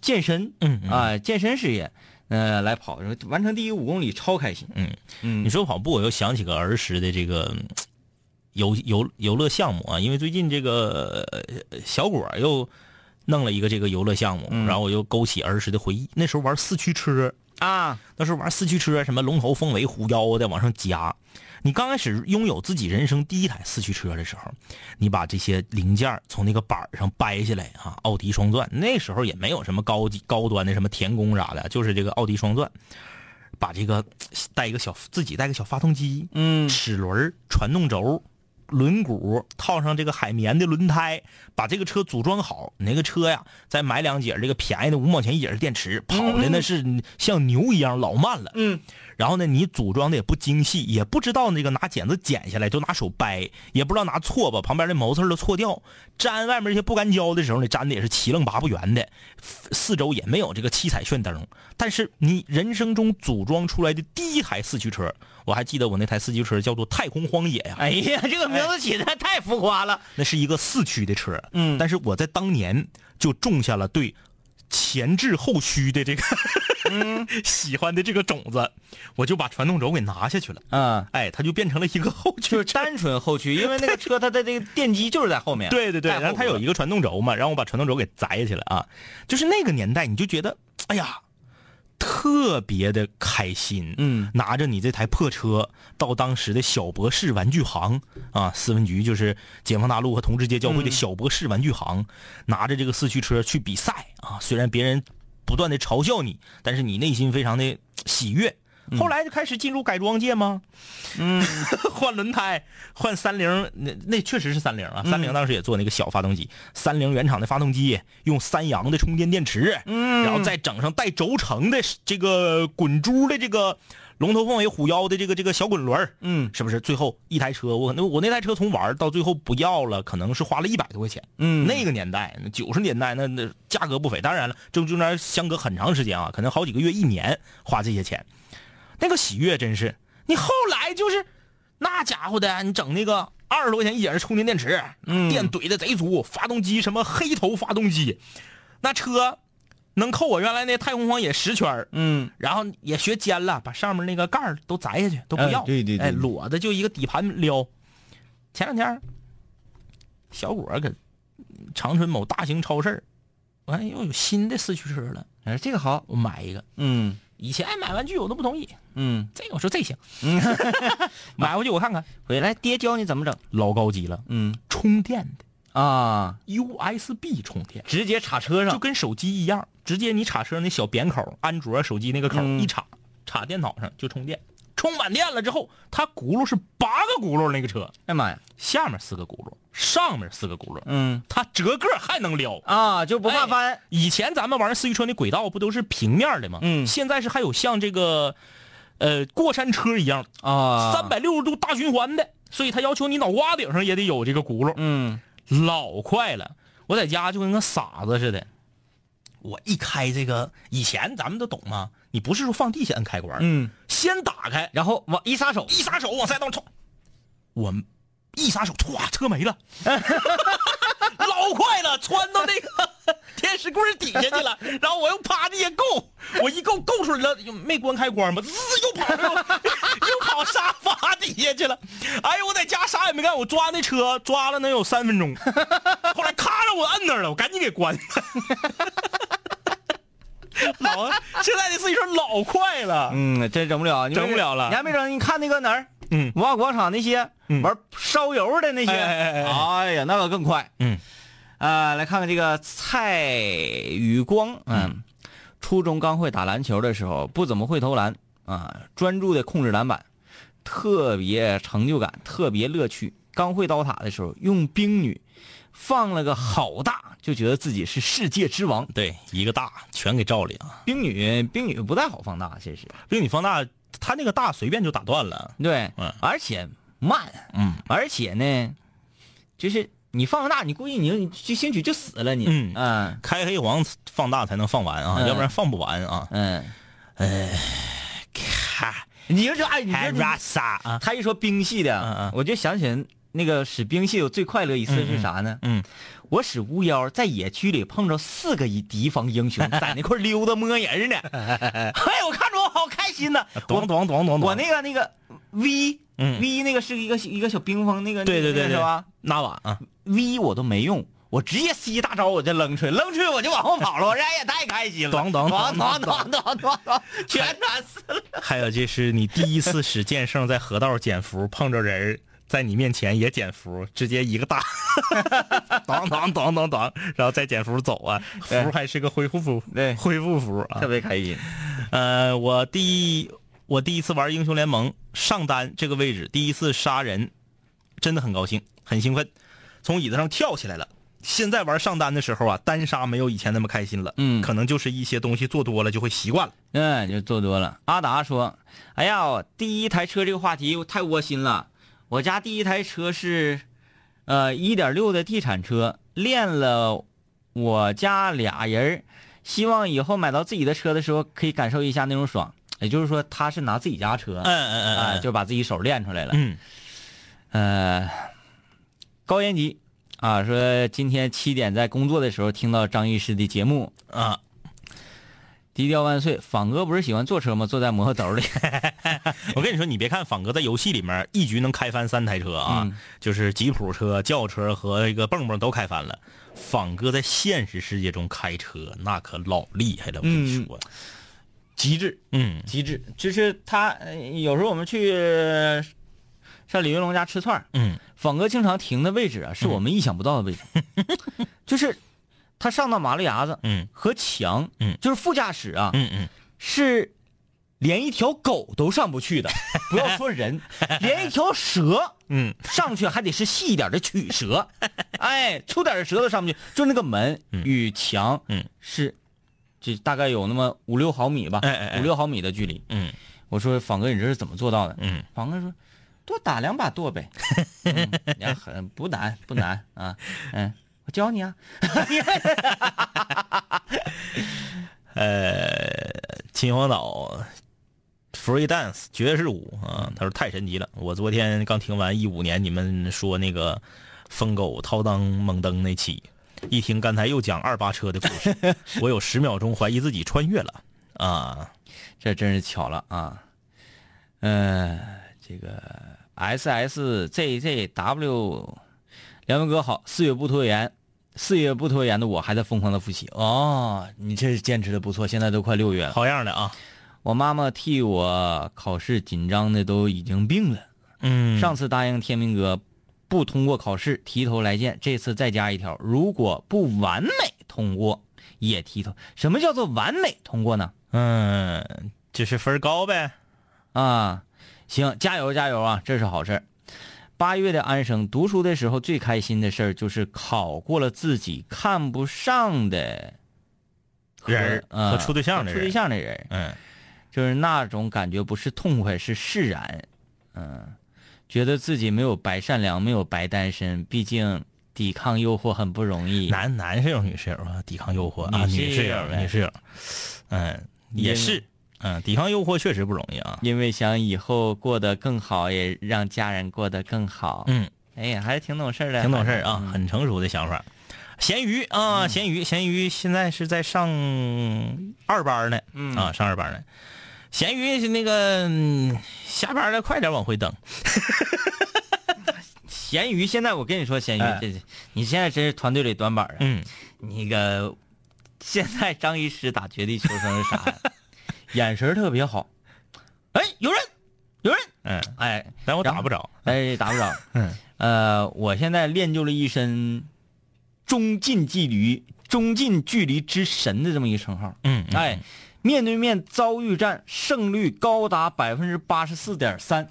健身，嗯嗯。啊，健身事业，呃，来跑，完成第一五公里超开心。嗯，嗯。你说跑步，我又想起个儿时的这个嗯游游游乐项目啊，因为最近这个呃小果又弄了一个这个游乐项目，嗯然后我又勾起儿时的回忆。那时候玩四驱车，啊，那时候玩四驱车，什么龙头、凤尾、虎腰的往上加。你刚开始拥有自己人生第一台四驱车的时候，你把这些零件从那个板上掰下来啊，奥迪双钻，那时候也没有什么高级高端的什么田工啥的，就是这个奥迪双钻，把这个带一个小自己带个小发动机，嗯齿轮、传动轴、轮毂，套上这个海绵的轮胎，把这个车组装好。你那个车呀，再买两节这个便宜的五毛钱一节的电池，跑的那是像牛一样老慢了。嗯，然后呢，你组装的也不精细，也不知道那个拿剪子剪下来，就拿手掰，也不知道拿锉把旁边的毛刺儿都锉掉。粘外面这些不干胶的时候呢，粘的也是七愣八不圆的，四周也没有这个七彩炫灯。但是你人生中组装出来的第一台四驱车，我还记得我那台四驱车叫做太空荒野呀、哎呀，这个名字起的太浮夸了。那是一个四驱的车，嗯但是我在当年就种下了对前置后驱的这个 喜欢的这个种子，我就把传动轴给拿下去了。啊，哎，它就变成了一个后驱就是单纯后驱，因为那个车它的这个电机就是在后面。对对对，然后它有一个传动轴嘛，然后我把传动轴给摘下去了啊。就是那个年代，你就觉得，哎呀，特别的开心。嗯，拿着你这台破车到当时的小博士玩具行啊，四分局就是解放大路和同志街交汇的小博士玩具行，拿着这个四驱车去比赛啊。虽然别人不断的嘲笑你，但是你内心非常的喜悦。后来就开始进入改装界吗？嗯，换轮胎，换三菱，那那确实是三菱啊。三菱当时也做那个小发动机，三菱原厂的发动机，用三洋的充电电池，嗯，然后再整上带轴承的这个滚珠的这个龙头凤尾虎腰的这个这个小滚轮嗯是不是？最后一台车，我那我那台车从玩到最后不要了，可能是花了一百多块钱。嗯那个年代，那九十年代那那价格不菲。当然了，这中间相隔很长时间啊，可能好几个月、一年花这些钱，那个喜悦真是。你后来就是那家伙的，你整那个二十多块钱一节的充电电池，嗯电怼的贼足，发动机什么黑头发动机，那车能扣我原来那太空荒野十圈儿嗯然后也学尖了，把上面那个盖儿都摘下去，都不要。哎对对对哎，裸的就一个底盘撩。前两天，小果搁长春某大型超市儿，完又有新的四驱车了，哎，这个好。我买一个。嗯以前买玩具我都不同意，嗯，这个我说这行，嗯 买回去我看看，回来爹教你怎么整。老高级了，嗯充电的啊，USB 充电，直接插车上。就跟手机一样，直接你插车那小扁口，安卓手机那个口、嗯一插，插电脑上就充电。充满电了之后，它轱辘是八个轱辘，那个车哎妈呀，下面四个轱辘，上面四个轱辘，嗯它折个还能撩。啊，就不怕翻。以前咱们玩四驱车的轨道不都是平面的吗？嗯现在是还有像这个，呃，过山车一样啊，三百六十度大循环的，所以它要求你脑瓜顶上也得有这个轱辘，嗯老快了。我在家就跟个傻子似的，我一开这个，以前咱们都懂吗？你不是说放地下摁开关，嗯，先打开，然后往一撒手，一撒手往赛道冲，我一撒手，唰，车没了，老快了，窜到那个 天使柜底下去了，然后我又趴地下够，我一够够出来了，又没关开关吧，滋又跑又 又跑沙发底下去了。哎呦，我在家啥也没干，我抓那车抓了能有三分钟，后来咔让我摁那儿了，我赶紧给关。老现在的自行车老快了，嗯，真整不了，你整不了了你还没整？你看那个哪儿？嗯文化广场那些嗯玩烧油的那些，哎哎哎哎哎呀，那个更快。嗯，啊，来看看这个蔡宇光，嗯，初中刚会打篮球的时候，不怎么会投篮啊，专注的控制篮板，特别成就感，特别乐趣。刚会刀塔的时候，用冰女放了个好大，就觉得自己是世界之王。对，一个大全给照里啊。冰女，冰女不太好放大，其实。冰女放大，她那个大随便就打断了。对，嗯而且慢，嗯而且呢，就是你放大，你估计你你就兴许就死了你，嗯嗯开黑黄放大才能放完啊，嗯要不然放不完啊。嗯，哎咔，你就说哎，你说你拉萨啊，他一说冰系的，嗯嗯我就想起来那个使冰系我最快乐一次是啥呢？嗯。我使巫妖在野区里碰着四个敌敌方英雄，在那块溜达摸人呢。嘿，我看着我好开心呐。咚咚咚咚咚。我那个那个 V，V 那个是一个一个小冰封那个。对对对。对吧？那瓦啊。V 我都没用，我直接 C 大招我就扔出去，扔出去我就往后跑了。我这也太开心了。咚咚咚咚咚咚咚。旋死了。还有就是你第一次使剑圣在河道减符，碰着人。在你面前也减符，直接一个大，当当当当当，然后再减符走啊，符还是个恢复符，对恢复符啊，特别开心。呃，我第一我第一次玩英雄联盟上单这个位置，第一次杀人，真的很高兴，很兴奋，从椅子上跳起来了。现在玩上单的时候啊，单杀没有以前那么开心了，嗯可能就是一些东西做多了就会习惯了。嗯，就做多了。阿达说：“哎呀，第一台车这个话题太窝心了。我家第一台车是，呃，一点六的地产车，练了我家俩人儿希望以后买到自己的车的时候，可以感受一下那种爽。也就是说，他是拿自己家车，嗯嗯嗯啊、嗯，就把自己手练出来了。嗯呃，高延吉啊，说今天七点在工作的时候听到张医师的节目，啊，低调万岁，仿哥不是喜欢坐车吗？坐在摩托兜里。我跟你说，你别看仿哥在游戏里面一局能开翻三台车啊，嗯就是吉普车、轿车和一个蹦蹦都开翻了。仿哥在现实世界中开车那可老厉害了，我跟你说，极致，嗯极致，就是他呃有时候我们去上李云龙家吃串儿嗯仿哥经常停的位置啊，是我们意想不到的位置，就是他上到马路牙子嗯。和墙，嗯。就是副驾驶啊，嗯嗯，是连一条狗都上不去的，不要说人，连一条蛇，嗯，上去还得是细一点的曲蛇，哎，粗点的蛇都上不去，就那个门与墙，嗯，是，这大概有那么五六毫米吧，五六毫米的距离，嗯，我说仿哥，你这是怎么做到的？嗯，仿哥说，多打两把舵呗，嗯，很不难不难啊，嗯，我教你啊，呃，秦皇岛 free dance 爵士舞啊，他说太神奇了。我昨天刚听完一五年你们说那个疯狗掏裆猛蹬那期，一听刚才又讲二八车的故事，我有十秒钟怀疑自己穿越了啊。这真是巧了啊！嗯、这个 S S Z Z W，梁文哥好，四月不拖延，四月不拖延的我还在疯狂的复习哦，你这是坚持的不错，现在都快六月了。好样的啊！我妈妈替我考试紧张的都已经病了。嗯上次答应天明哥不通过考试提头来见，这次再加一条，如果不完美通过也提头。什么叫做完美通过呢？嗯，就是分高呗。啊，行，加油加油啊，这是好事儿。八月的安生，读书的时候最开心的事儿就是考过了自己看不上的人和处对象的人处对象的人，嗯，就是那种感觉不是痛快，是释然。嗯，觉得自己没有白善良，没有白单身，毕竟抵抗诱惑很不容易。男男室友、女室友啊，抵抗诱惑啊，女室友、女室友，嗯，也是，嗯，抵抗诱惑确实不容易啊。因为想以后过得更好，也让家人过得更好。嗯，哎呀，还是挺懂事的，挺懂事啊，嗯很成熟的想法。咸鱼啊，咸鱼，咸鱼现在是在上二班呢，嗯啊，上二班呢。咸鱼是那个嗯下班了，快点往回蹬。咸鱼，现在我跟你说，咸鱼，你现在真是团队里短板啊。嗯，那个现在张医师打绝地求生是啥呀？眼神特别好。哎，有人，有人，嗯，哎，但我打不着。哎，打不着。嗯，呃，我现在练就了一身中近距离、中近距离之神的这么一个称号。嗯，嗯哎，面对面遭遇战胜率高达百分之八十四点三，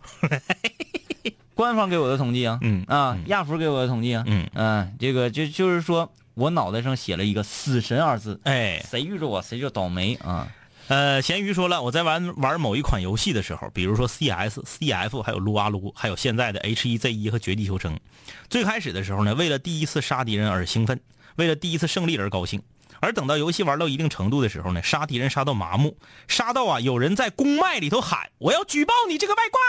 官方给我的统计啊，嗯啊，亚服给我的统计啊，嗯嗯，这个就就是说我脑袋上写了一个“死神”二字，哎，谁遇着我谁就倒霉啊。呃，咸鱼说了，我在玩玩某一款游戏的时候，比如说 CS、CF，还有撸啊撸，还有现在的 H1Z1 和绝地求生。最开始的时候呢，为了第一次杀敌人而兴奋，为了第一次胜利而高兴。而等到游戏玩到一定程度的时候呢，杀敌人杀到麻木，杀到啊有人在公麦里头喊：“我要举报你这个外挂！”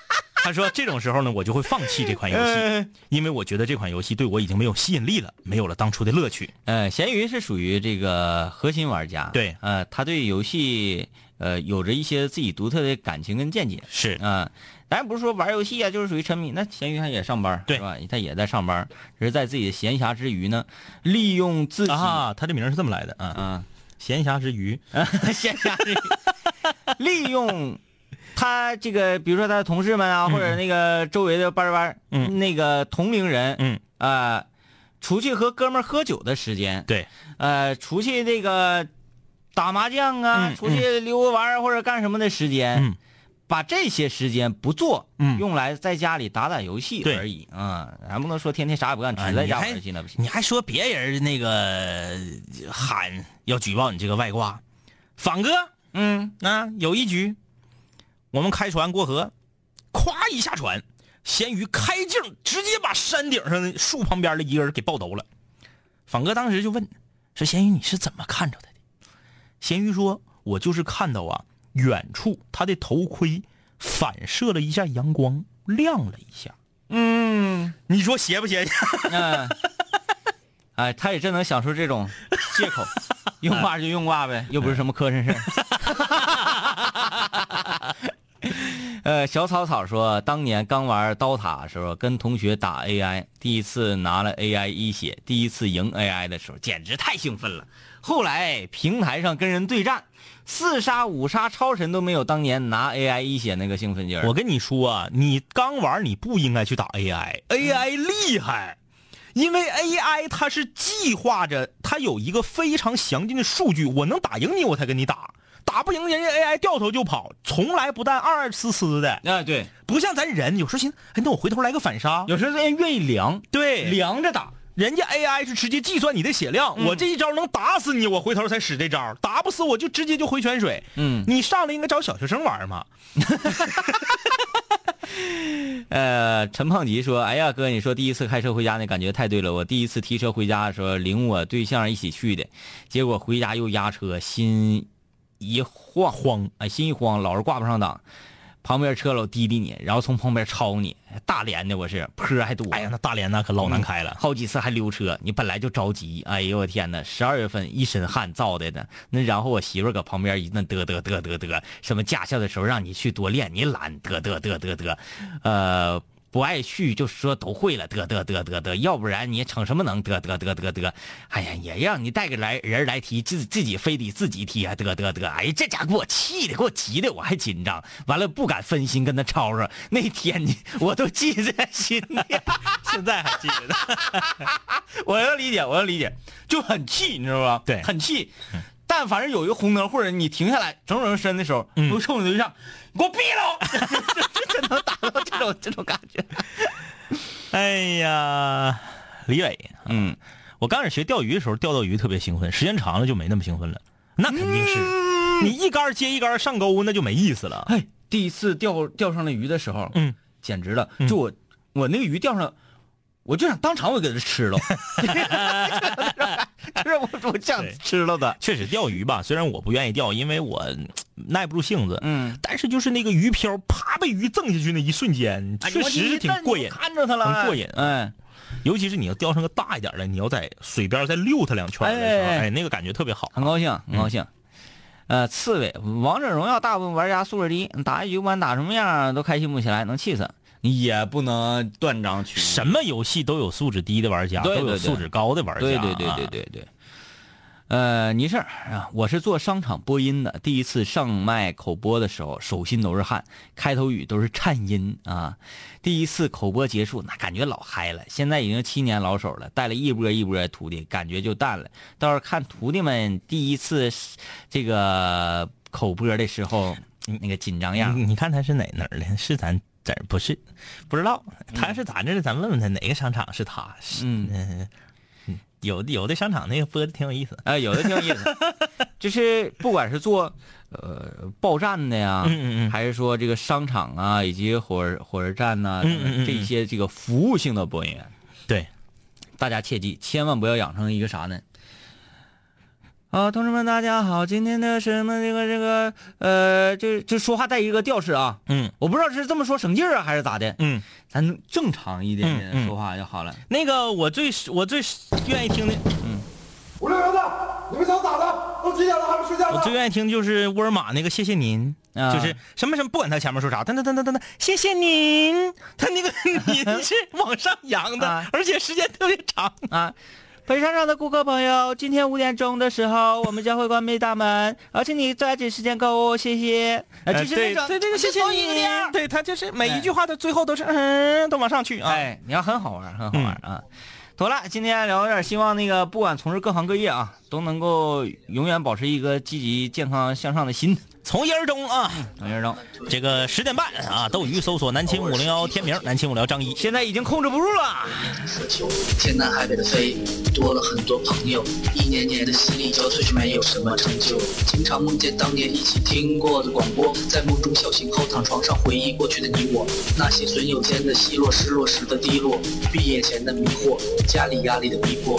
他说这种时候呢，我就会放弃这款游戏，因为我觉得这款游戏对我已经没有吸引力了，没有了当初的乐趣。呃，咸鱼是属于这个核心玩家，对。呃，他对游戏呃有着一些自己独特的感情跟见解，是。啊、当然不是说玩游戏啊，就是属于沉迷。那咸鱼他也上班，对。是吧？他也在上班，只是在自己的闲暇之余呢，利用自己啊，他这名是这么来的啊，啊，闲暇之余，闲暇之余，利用他这个，比如说他的同事们啊，或者那个周围的班班，嗯。那个同龄人，嗯。啊、出去和哥们儿喝酒的时间，对，呃，出去那个打麻将啊，嗯出去溜个弯儿或者干什么的时间，嗯。把这些时间不做，嗯。用来在家里打打游戏而已啊，咱不能说天天啥也不干，只在家玩游戏那不行。你还说别人那个喊要举报你这个外挂，仿哥，嗯，啊，有一局，我们开船过河，咵一下船，咸鱼开镜直接把山顶上的树旁边的一个人给爆头了。仿哥当时就问说：“咸鱼，你是怎么看着他的？”咸鱼说：“我就是看到啊，远处他的头盔反射了一下阳光，亮了一下。嗯，你说邪不邪？嗯，哎，他也真能想出这种借口。用挂就用挂呗，又不是什么磕碜事儿。呃，小草草说，当年刚玩刀塔的时候，跟同学打 AI，第一次拿了 AI 一血，第一次赢 AI 的时候，简直太兴奋了。后来平台上跟人对战，四杀五杀超神都没有当年拿 AI 一血那个兴奋劲儿。我跟你说啊，你刚玩你不应该去打 AI，AI 厉害，因为 AI 它是计划着，它有一个非常详尽的数据，我能打赢你，我才跟你打，打不赢人家 AI 掉头就跑，从来不带二二呲呲的。啊，对，不像咱人，有时候寻思，哎，那我回头来个反杀，有时候人愿意凉，对，凉着打。人家 AI 是直接计算你的血量，我这一招能打死你，我回头才使这招，打不死我就直接就回泉水。嗯，你上来应该找小学生玩嘛。呃，陈胖吉说：“哎呀，哥，你说第一次开车回家那感觉太对了。我第一次提车回家的时候，领我对象一起去的，结果回家又压车，心一慌慌，哎，心一慌，老是挂不上档。”旁边车老滴滴你，然后从旁边超你，大连的我是坡还多。哎呀，那大连那可老难开了，好几次还溜车。你本来就着急，哎呦我天哪！十二月份一身汗造的呢。那然后我媳妇搁旁边一那嘚嘚嘚嘚嘚，什么驾校的时候让你去多练，你懒嘚嘚嘚嘚嘚，呃。不爱去就说都会了，得得得得得，要不然你逞什么能？得得得得得，哎呀，也让你带个来人来踢，自自己非得自己踢啊！得得得，哎呀，这家给我气的，给我急的，我还紧张，完了不敢分心跟他吵吵。那天呢，我都记在心里，现在还记得。我要理解，我要理解，就很气，你知道吧？对，很气。但凡是有一个红灯或者你停下来整整身的时候，都冲你对象，你给我毙喽！这能达到这种这种感觉。哎呀，李伟，嗯，我刚开始学钓鱼的时候，钓到鱼特别兴奋，时间长了就没那么兴奋了。那肯定是，你一竿接一竿上钩，那就没意思了。哎，第一次钓钓上了鱼的时候，嗯，简直了！就我我那个鱼钓上。我就想当场我给它吃了，就 是我我想吃了的。确实钓鱼吧，虽然我不愿意钓，因为我耐不住性子。嗯，但是就是那个鱼漂啪被鱼赠下去那一瞬间，确实是挺过瘾，看着它了，很过瘾。哎，尤其是你要钓上个大一点的，你要在水边再溜它两圈的时候，哎，那个感觉特别好，很高兴，很高兴。呃，刺猬，王者荣耀大部分玩家素质低，打一局不管打什么样都开心不起来，能气死。也不能断章取义。什么游戏都有素质低的玩家，都有素质高的玩家。对对对对对对。呃，你是啊，我是做商场播音的，第一次上麦口播的时候，手心都是汗，开头语都是颤音啊。第一次口播结束，那感觉老嗨了。现在已经七年老手了，带了一波一波徒弟，感觉就淡了。倒是看徒弟们第一次这个口播的时候，那个紧张样。你看他是哪哪儿的？是咱。不是，不知道他是咱这的？咱问问他哪个商场是他？嗯，有的有的商场那个播的挺有意思，哎，有的挺有意思。就是不管是做呃报站的呀，还是说这个商场啊，以及火火车站呐，这些这个服务性的播音员，对，大家切记，千万不要养成一个啥呢？啊，同志们，大家好！今天的什么这个这个呃，就就说话带一个调式啊。嗯，我不知道是这么说省劲儿啊，还是咋的。嗯，咱正常一点点说话就好了。那个，我最我最愿意听的，嗯，五六零的，你们想咋的？都几点了还不睡觉？我最愿意听就是沃尔玛那个，谢谢您，就是什么什么，不管他前面说啥，噔噔噔噔噔噔，谢谢您，他那个您 是往上扬的，而且时间特别长啊。本商场的顾客朋友，今天五点钟的时候，我们将会关闭大门，而且你抓紧时间购物，谢谢。呃，对对对，谢谢你。对他就是每一句话的最后都是嗯，都往上去啊。哎，你要很好玩，很好玩啊。妥了，今天聊点，希望那个不管从事各行各业啊，都能够永远保持一个积极、健康、向上的心。从一而终啊，从一而终。这个十点半啊，斗鱼搜索南秦五零幺天明，南秦五聊张一，现在已经控制不住了。天南海北的飞，多了很多朋友，一年年的心力交瘁却没有什么成就。经常梦见当年一起听过的广播，在梦中笑醒后躺床上回忆过去的你我，那些损友间的奚落，失落时的低落，毕业前的迷惑，家里压力的逼迫。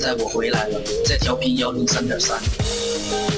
现在我回来了在调频幺零三点三。